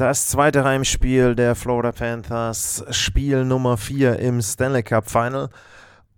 Das zweite Heimspiel der Florida Panthers, Spiel Nummer 4 im Stanley Cup Final.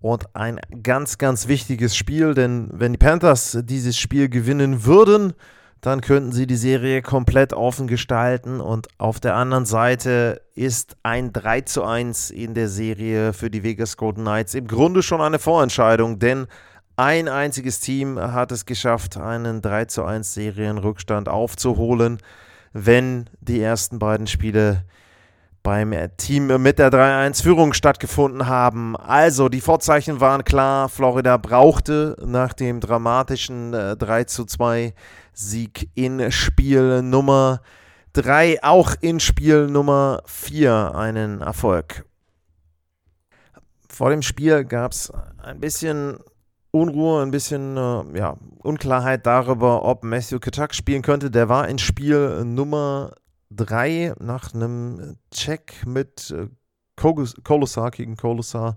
Und ein ganz, ganz wichtiges Spiel, denn wenn die Panthers dieses Spiel gewinnen würden, dann könnten sie die Serie komplett offen gestalten. Und auf der anderen Seite ist ein 3 zu 1 in der Serie für die Vegas Golden Knights im Grunde schon eine Vorentscheidung, denn ein einziges Team hat es geschafft, einen 3 zu 1 Serienrückstand aufzuholen wenn die ersten beiden Spiele beim Team mit der 3-1-Führung stattgefunden haben. Also, die Vorzeichen waren klar. Florida brauchte nach dem dramatischen äh, 3 Sieg in Spiel Nummer 3, auch in Spiel Nummer 4 einen Erfolg. Vor dem Spiel gab es ein bisschen Unruhe, ein bisschen äh, ja, Unklarheit darüber, ob Matthew Katak spielen könnte. Der war in Spiel Nummer 3 nach einem Check mit äh, Kolosar gegen Kolosar.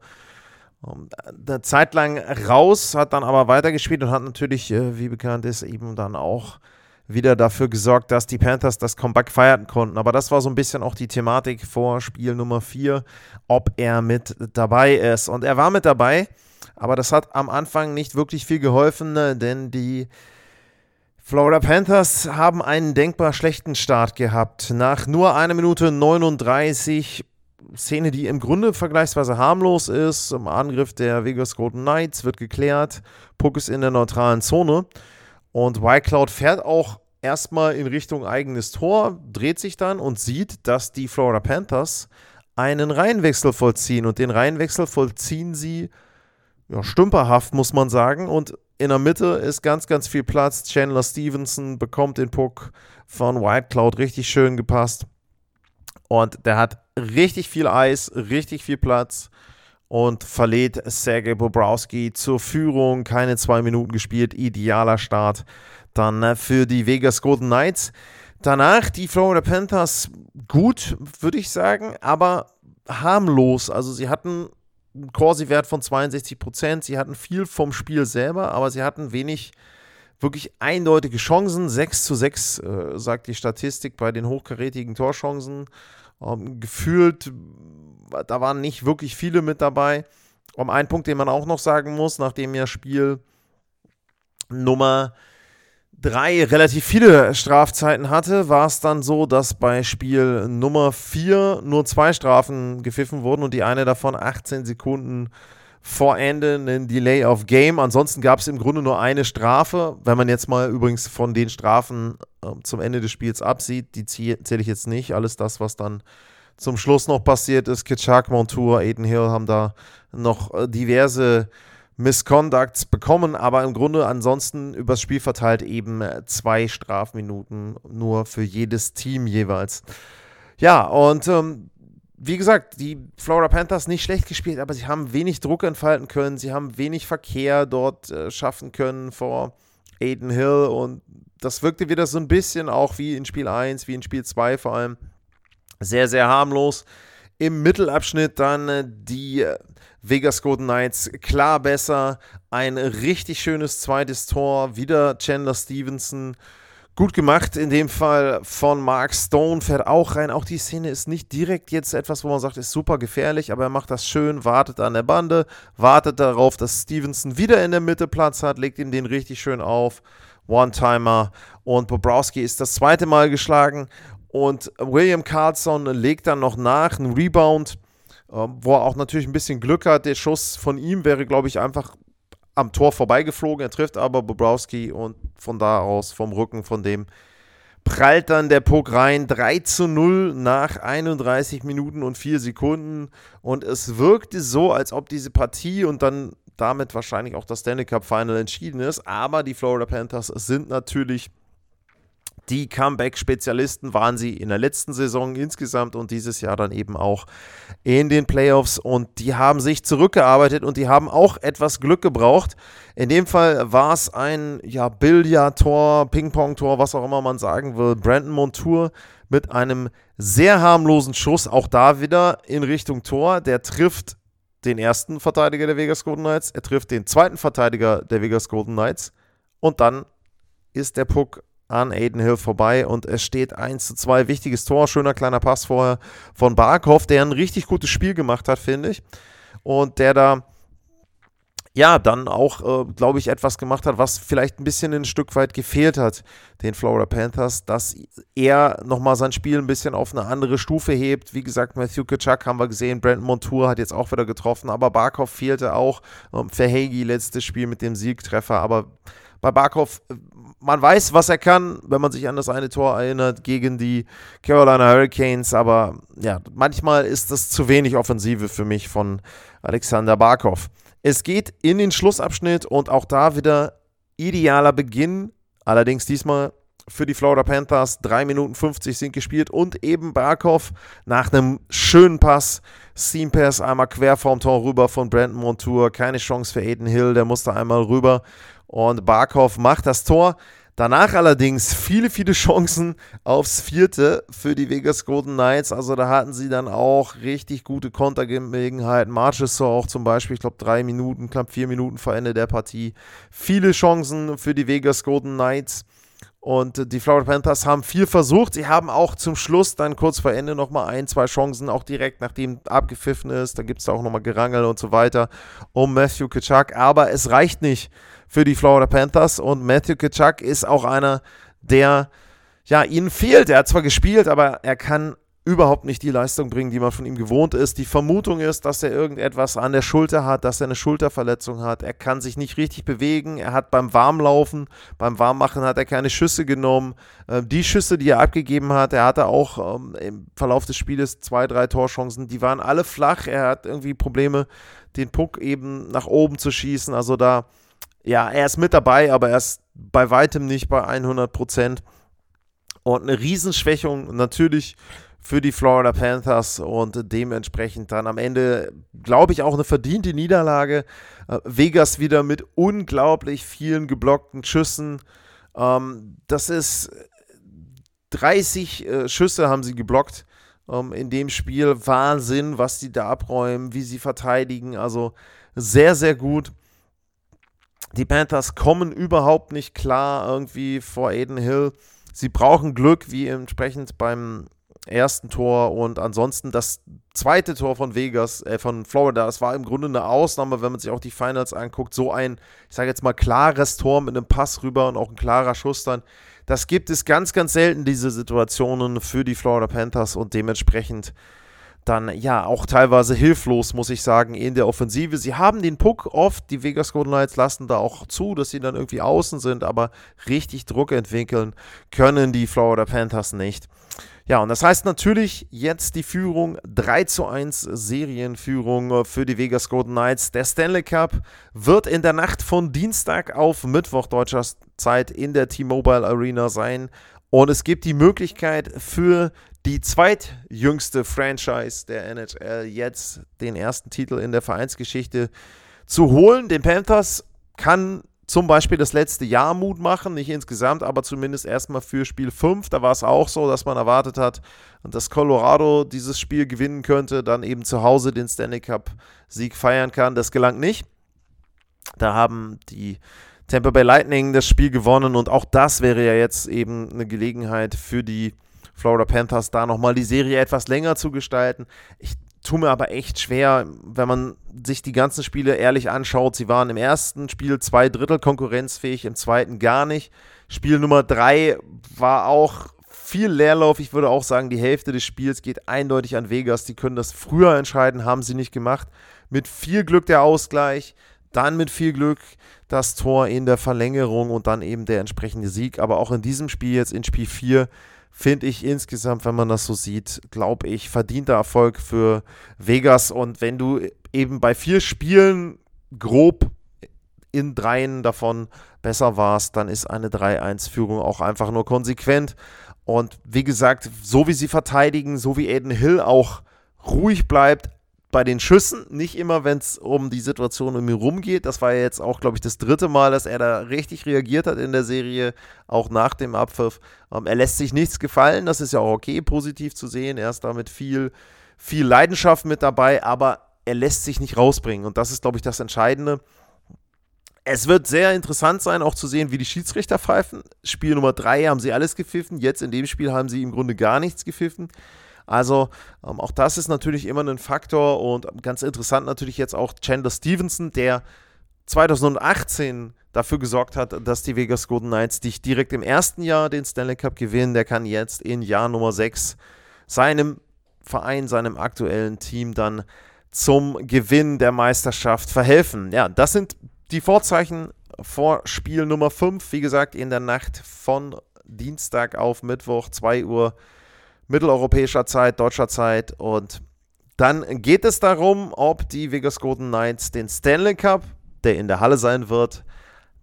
Um, eine Zeit lang raus, hat dann aber weitergespielt und hat natürlich, äh, wie bekannt ist, eben dann auch wieder dafür gesorgt, dass die Panthers das Comeback feiern konnten. Aber das war so ein bisschen auch die Thematik vor Spiel Nummer 4, ob er mit dabei ist. Und er war mit dabei. Aber das hat am Anfang nicht wirklich viel geholfen, ne, denn die Florida Panthers haben einen denkbar schlechten Start gehabt. Nach nur einer Minute 39 Szene, die im Grunde vergleichsweise harmlos ist. Im Angriff der Vegas Golden Knights wird geklärt. Puck ist in der neutralen Zone. Und Whitecloud fährt auch erstmal in Richtung eigenes Tor, dreht sich dann und sieht, dass die Florida Panthers einen Reihenwechsel vollziehen. Und den Reihenwechsel vollziehen sie ja, stümperhaft, muss man sagen. Und in der Mitte ist ganz, ganz viel Platz. Chandler Stevenson bekommt den Puck von White Cloud richtig schön gepasst. Und der hat richtig viel Eis, richtig viel Platz und verlädt Sergei Bobrowski zur Führung. Keine zwei Minuten gespielt, idealer Start dann äh, für die Vegas Golden Knights. Danach die Florida Panthers gut, würde ich sagen, aber harmlos. Also sie hatten Corsi-Wert von 62 Prozent. Sie hatten viel vom Spiel selber, aber sie hatten wenig wirklich eindeutige Chancen. 6 zu 6 äh, sagt die Statistik bei den hochkarätigen Torchancen. Ähm, gefühlt, da waren nicht wirklich viele mit dabei. Um einen Punkt, den man auch noch sagen muss, nachdem ja Spiel Nummer drei relativ viele Strafzeiten hatte, war es dann so, dass bei Spiel Nummer vier nur zwei Strafen gepfiffen wurden und die eine davon 18 Sekunden vor Ende ein Delay of Game. Ansonsten gab es im Grunde nur eine Strafe. Wenn man jetzt mal übrigens von den Strafen äh, zum Ende des Spiels absieht, die zähle ich jetzt nicht. Alles das, was dann zum Schluss noch passiert ist, Kitschak, Montour, Aiden Hill haben da noch äh, diverse Misconducts bekommen, aber im Grunde ansonsten übers Spiel verteilt eben zwei Strafminuten nur für jedes Team jeweils. Ja, und ähm, wie gesagt, die Florida Panthers nicht schlecht gespielt, aber sie haben wenig Druck entfalten können, sie haben wenig Verkehr dort äh, schaffen können vor Aiden Hill und das wirkte wieder so ein bisschen auch wie in Spiel 1, wie in Spiel 2 vor allem. Sehr, sehr harmlos. Im Mittelabschnitt dann äh, die äh, Vegas Golden Knights klar besser. Ein richtig schönes zweites Tor. Wieder Chandler Stevenson. Gut gemacht, in dem Fall von Mark Stone, fährt auch rein. Auch die Szene ist nicht direkt jetzt etwas, wo man sagt, ist super gefährlich, aber er macht das schön, wartet an der Bande, wartet darauf, dass Stevenson wieder in der Mitte Platz hat, legt ihm den richtig schön auf. One-Timer und Bobrowski ist das zweite Mal geschlagen und William Carlson legt dann noch nach, einen Rebound wo er auch natürlich ein bisschen Glück hat. Der Schuss von ihm wäre, glaube ich, einfach am Tor vorbeigeflogen. Er trifft aber Bobrowski und von da aus vom Rücken von dem prallt dann der Puck rein. 3 zu 0 nach 31 Minuten und 4 Sekunden. Und es wirkte so, als ob diese Partie und dann damit wahrscheinlich auch das Stanley Cup Final entschieden ist. Aber die Florida Panthers sind natürlich Die Comeback-Spezialisten waren sie in der letzten Saison insgesamt und dieses Jahr dann eben auch in den Playoffs. Und die haben sich zurückgearbeitet und die haben auch etwas Glück gebraucht. In dem Fall war es ein ja, Billard-Tor, Ping-Pong-Tor, was auch immer man sagen will. Brandon Montour mit einem sehr harmlosen Schuss, auch da wieder in Richtung Tor. Der trifft den ersten Verteidiger der Vegas Golden Knights, er trifft den zweiten Verteidiger der Vegas Golden Knights und dann ist der Puck an Aiden Hill vorbei und es steht 1 zu 2. Wichtiges Tor, schöner kleiner Pass vorher von Barkov, der ein richtig gutes Spiel gemacht hat, finde ich. Und der da ja, dann auch, äh, glaube ich, etwas gemacht hat, was vielleicht ein bisschen ein Stück weit gefehlt hat, den Florida Panthers, dass er nochmal sein Spiel ein bisschen auf eine andere Stufe hebt. Wie gesagt, Matthew Kachuk haben wir gesehen, Brandon Montour hat jetzt auch wieder getroffen, aber Barkov fehlte auch. Ähm, Verhegi letztes Spiel mit dem Siegtreffer, aber bei Barkov, man weiß, was er kann, wenn man sich an das eine Tor erinnert gegen die Carolina Hurricanes, aber ja, manchmal ist das zu wenig Offensive für mich von Alexander Barkov. Es geht in den Schlussabschnitt und auch da wieder idealer Beginn, allerdings diesmal für die Florida Panthers. 3 Minuten 50 sind gespielt und eben Barkov nach einem schönen Pass. Seam Pass einmal quer vorm Tor rüber von Brandon Montour. Keine Chance für Aiden Hill, der musste einmal rüber und Barkov macht das Tor. Danach allerdings viele, viele Chancen aufs vierte für die Vegas Golden Knights. Also da hatten sie dann auch richtig gute Kontergelegenheiten. Marchessault auch zum Beispiel, ich glaube drei Minuten, knapp vier Minuten vor Ende der Partie. Viele Chancen für die Vegas Golden Knights. Und die Florida Panthers haben viel versucht. Sie haben auch zum Schluss dann kurz vor Ende nochmal ein, zwei Chancen, auch direkt nachdem abgepfiffen ist. Da gibt es auch nochmal Gerangel und so weiter um Matthew Kitschak. Aber es reicht nicht für die Florida Panthers. Und Matthew Kitschak ist auch einer, der ja ihnen fehlt. Er hat zwar gespielt, aber er kann überhaupt nicht die Leistung bringen, die man von ihm gewohnt ist. Die Vermutung ist, dass er irgendetwas an der Schulter hat, dass er eine Schulterverletzung hat. Er kann sich nicht richtig bewegen. Er hat beim Warmlaufen, beim Warmmachen hat er keine Schüsse genommen. Ähm, die Schüsse, die er abgegeben hat, er hatte auch ähm, im Verlauf des Spieles zwei, drei Torchancen. Die waren alle flach. Er hat irgendwie Probleme, den Puck eben nach oben zu schießen. Also da, ja, er ist mit dabei, aber er ist bei weitem nicht bei 100 Prozent. Und eine Riesenschwächung natürlich für die Florida Panthers und dementsprechend dann am Ende, glaube ich, auch eine verdiente Niederlage. Äh, Vegas wieder mit unglaublich vielen geblockten Schüssen. Ähm, das ist 30 äh, Schüsse haben sie geblockt ähm, in dem Spiel. Wahnsinn, was die da abräumen, wie sie verteidigen. Also sehr, sehr gut. Die Panthers kommen überhaupt nicht klar irgendwie vor Aiden Hill. Sie brauchen Glück, wie entsprechend beim ersten Tor und ansonsten das zweite Tor von Vegas, äh, von Florida, es war im Grunde eine Ausnahme, wenn man sich auch die Finals anguckt. So ein, ich sage jetzt mal, klares Tor mit einem Pass rüber und auch ein klarer Schuss dann. Das gibt es ganz, ganz selten, diese Situationen für die Florida Panthers und dementsprechend dann ja auch teilweise hilflos, muss ich sagen, in der Offensive. Sie haben den Puck oft, die Vegas Golden Knights lassen da auch zu, dass sie dann irgendwie außen sind, aber richtig Druck entwickeln können die Florida Panthers nicht. Ja, und das heißt natürlich jetzt die Führung 3 zu 1 Serienführung für die Vegas Golden Knights. Der Stanley Cup wird in der Nacht von Dienstag auf Mittwoch deutscher Zeit in der T-Mobile Arena sein. Und es gibt die Möglichkeit für die zweitjüngste Franchise der NHL jetzt den ersten Titel in der Vereinsgeschichte zu holen. Den Panthers kann zum Beispiel das letzte Jahr Mut machen, nicht insgesamt, aber zumindest erstmal für Spiel 5. Da war es auch so, dass man erwartet hat, dass Colorado dieses Spiel gewinnen könnte, dann eben zu Hause den Stanley Cup-Sieg feiern kann. Das gelang nicht. Da haben die Tampa Bay Lightning das Spiel gewonnen und auch das wäre ja jetzt eben eine Gelegenheit für die Florida Panthers, da nochmal die Serie etwas länger zu gestalten. Ich tue mir aber echt schwer, wenn man sich die ganzen Spiele ehrlich anschaut. Sie waren im ersten Spiel zwei Drittel konkurrenzfähig, im zweiten gar nicht. Spiel Nummer drei war auch viel Leerlauf. Ich würde auch sagen, die Hälfte des Spiels geht eindeutig an Vegas. Die können das früher entscheiden, haben sie nicht gemacht. Mit viel Glück der Ausgleich, dann mit viel Glück das Tor in der Verlängerung und dann eben der entsprechende Sieg. Aber auch in diesem Spiel, jetzt in Spiel 4, finde ich insgesamt, wenn man das so sieht, glaube ich, verdienter Erfolg für Vegas. Und wenn du eben bei vier Spielen grob in dreien davon besser warst, dann ist eine 3-1-Führung auch einfach nur konsequent. Und wie gesagt, so wie sie verteidigen, so wie Aiden Hill auch ruhig bleibt, bei den Schüssen, nicht immer, wenn es um die Situation um ihn rumgeht. Das war ja jetzt auch, glaube ich, das dritte Mal, dass er da richtig reagiert hat in der Serie, auch nach dem Abpfiff. Ähm, er lässt sich nichts gefallen, das ist ja auch okay, positiv zu sehen. Er ist da mit viel, viel Leidenschaft mit dabei, aber er lässt sich nicht rausbringen. Und das ist, glaube ich, das Entscheidende. Es wird sehr interessant sein, auch zu sehen, wie die Schiedsrichter pfeifen. Spiel Nummer 3 haben sie alles gepfiffen. Jetzt in dem Spiel haben sie im Grunde gar nichts gepfiffen. Also ähm, auch das ist natürlich immer ein Faktor und ganz interessant natürlich jetzt auch Chandler Stevenson, der 2018 dafür gesorgt hat, dass die Vegas Golden Knights nicht direkt im ersten Jahr den Stanley Cup gewinnen. Der kann jetzt in Jahr Nummer 6 seinem Verein, seinem aktuellen Team dann zum Gewinn der Meisterschaft verhelfen. Ja, das sind die Vorzeichen vor Spiel Nummer 5. Wie gesagt, in der Nacht von Dienstag auf Mittwoch, 2 Uhr mitteleuropäischer Zeit, deutscher Zeit. Und dann geht es darum, ob die Vegas Golden Knights den Stanley Cup, der in der Halle sein wird,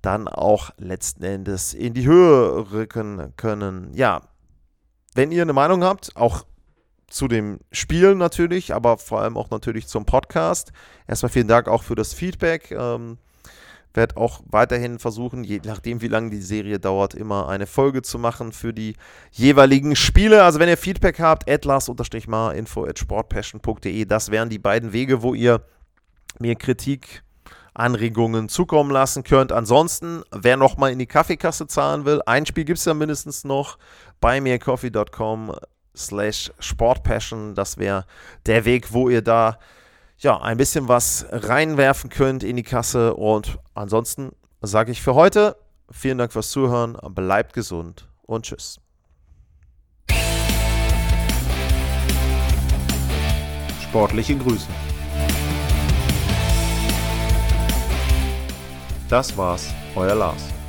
dann auch letzten Endes in die Höhe rücken können. Ja, wenn ihr eine Meinung habt, auch zu dem Spiel natürlich, aber vor allem auch natürlich zum Podcast. Erstmal vielen Dank auch für das Feedback. Ähm, werde auch weiterhin versuchen, je nachdem wie lange die Serie dauert, immer eine Folge zu machen für die jeweiligen Spiele. Also wenn ihr Feedback habt, atlas-mar info at sportpassion.de, das wären die beiden Wege, wo ihr mir Kritik, Anregungen zukommen lassen könnt. Ansonsten, wer nochmal in die Kaffeekasse zahlen will, ein Spiel gibt es ja mindestens noch bei mircoffee.com slash sportpassion. Das wäre der Weg, wo ihr da ja, ein bisschen was reinwerfen könnt in die Kasse. Und ansonsten sage ich für heute vielen Dank fürs Zuhören, bleibt gesund und tschüss. Sportliche Grüße. Das war's, euer Lars.